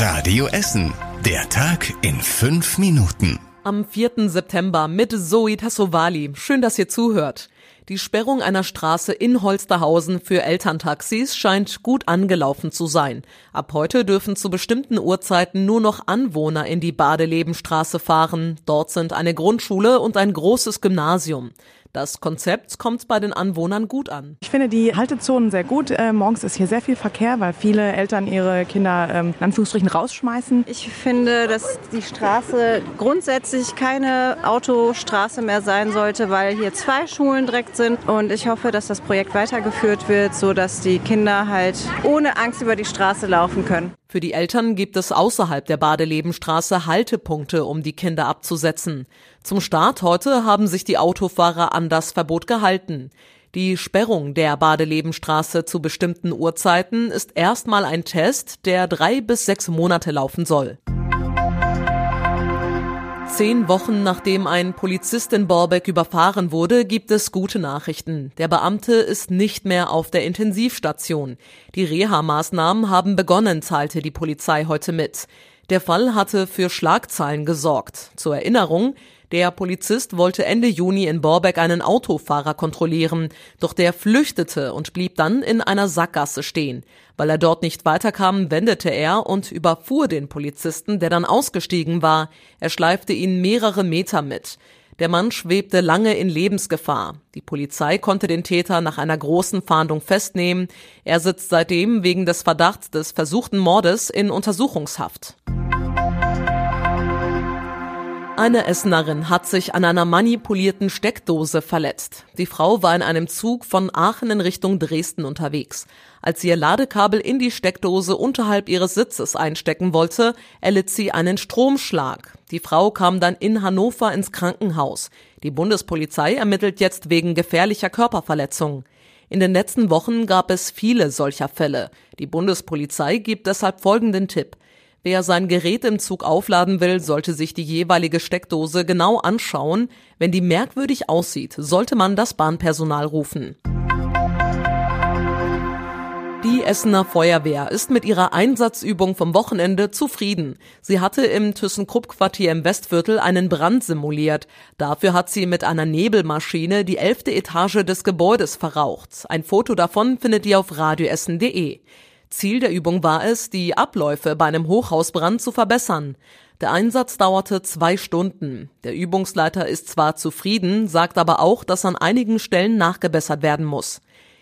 Radio Essen. Der Tag in fünf Minuten. Am 4. September mit Zoe Tassovali. Schön, dass ihr zuhört. Die Sperrung einer Straße in Holsterhausen für Elterntaxis scheint gut angelaufen zu sein. Ab heute dürfen zu bestimmten Uhrzeiten nur noch Anwohner in die Badelebenstraße fahren. Dort sind eine Grundschule und ein großes Gymnasium. Das Konzept kommt bei den Anwohnern gut an. Ich finde die Haltezonen sehr gut. Äh, morgens ist hier sehr viel Verkehr, weil viele Eltern ihre Kinder ähm, in Anführungsstrichen rausschmeißen. Ich finde, dass die Straße grundsätzlich keine Autostraße mehr sein sollte, weil hier zwei Schulen direkt sind. Und ich hoffe, dass das Projekt weitergeführt wird, sodass die Kinder halt ohne Angst über die Straße laufen können. Für die Eltern gibt es außerhalb der Badelebenstraße Haltepunkte, um die Kinder abzusetzen. Zum Start heute haben sich die Autofahrer an das Verbot gehalten. Die Sperrung der Badelebenstraße zu bestimmten Uhrzeiten ist erstmal ein Test, der drei bis sechs Monate laufen soll. Zehn Wochen nachdem ein Polizist in Borbeck überfahren wurde, gibt es gute Nachrichten. Der Beamte ist nicht mehr auf der Intensivstation. Die Reha-Maßnahmen haben begonnen, teilte die Polizei heute mit. Der Fall hatte für Schlagzeilen gesorgt. Zur Erinnerung, der Polizist wollte Ende Juni in Borbeck einen Autofahrer kontrollieren, doch der flüchtete und blieb dann in einer Sackgasse stehen. Weil er dort nicht weiterkam, wendete er und überfuhr den Polizisten, der dann ausgestiegen war. Er schleifte ihn mehrere Meter mit. Der Mann schwebte lange in Lebensgefahr. Die Polizei konnte den Täter nach einer großen Fahndung festnehmen. Er sitzt seitdem wegen des Verdachts des versuchten Mordes in Untersuchungshaft. Eine Essenerin hat sich an einer manipulierten Steckdose verletzt. Die Frau war in einem Zug von Aachen in Richtung Dresden unterwegs. Als sie ihr Ladekabel in die Steckdose unterhalb ihres Sitzes einstecken wollte, erlitt sie einen Stromschlag. Die Frau kam dann in Hannover ins Krankenhaus. Die Bundespolizei ermittelt jetzt wegen gefährlicher Körperverletzung. In den letzten Wochen gab es viele solcher Fälle. Die Bundespolizei gibt deshalb folgenden Tipp. Wer sein Gerät im Zug aufladen will, sollte sich die jeweilige Steckdose genau anschauen. Wenn die merkwürdig aussieht, sollte man das Bahnpersonal rufen. Die Essener Feuerwehr ist mit ihrer Einsatzübung vom Wochenende zufrieden. Sie hatte im ThyssenKrupp-Quartier im Westviertel einen Brand simuliert. Dafür hat sie mit einer Nebelmaschine die elfte Etage des Gebäudes verraucht. Ein Foto davon findet ihr auf radioessen.de. Ziel der Übung war es, die Abläufe bei einem Hochhausbrand zu verbessern. Der Einsatz dauerte zwei Stunden. Der Übungsleiter ist zwar zufrieden, sagt aber auch, dass an einigen Stellen nachgebessert werden muss.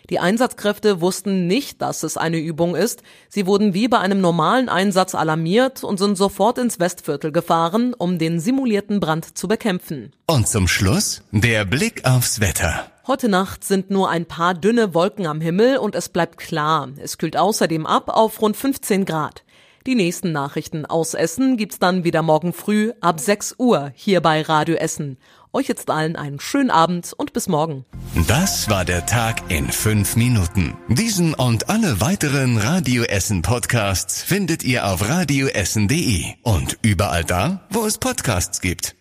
Die Einsatzkräfte wussten nicht, dass es eine Übung ist. Sie wurden wie bei einem normalen Einsatz alarmiert und sind sofort ins Westviertel gefahren, um den simulierten Brand zu bekämpfen. Und zum Schluss der Blick aufs Wetter. Heute Nacht sind nur ein paar dünne Wolken am Himmel und es bleibt klar. Es kühlt außerdem ab auf rund 15 Grad. Die nächsten Nachrichten aus Essen gibt's dann wieder morgen früh ab 6 Uhr hier bei Radio Essen. Euch jetzt allen einen schönen Abend und bis morgen. Das war der Tag in fünf Minuten. Diesen und alle weiteren Radio Essen Podcasts findet ihr auf radioessen.de und überall da, wo es Podcasts gibt.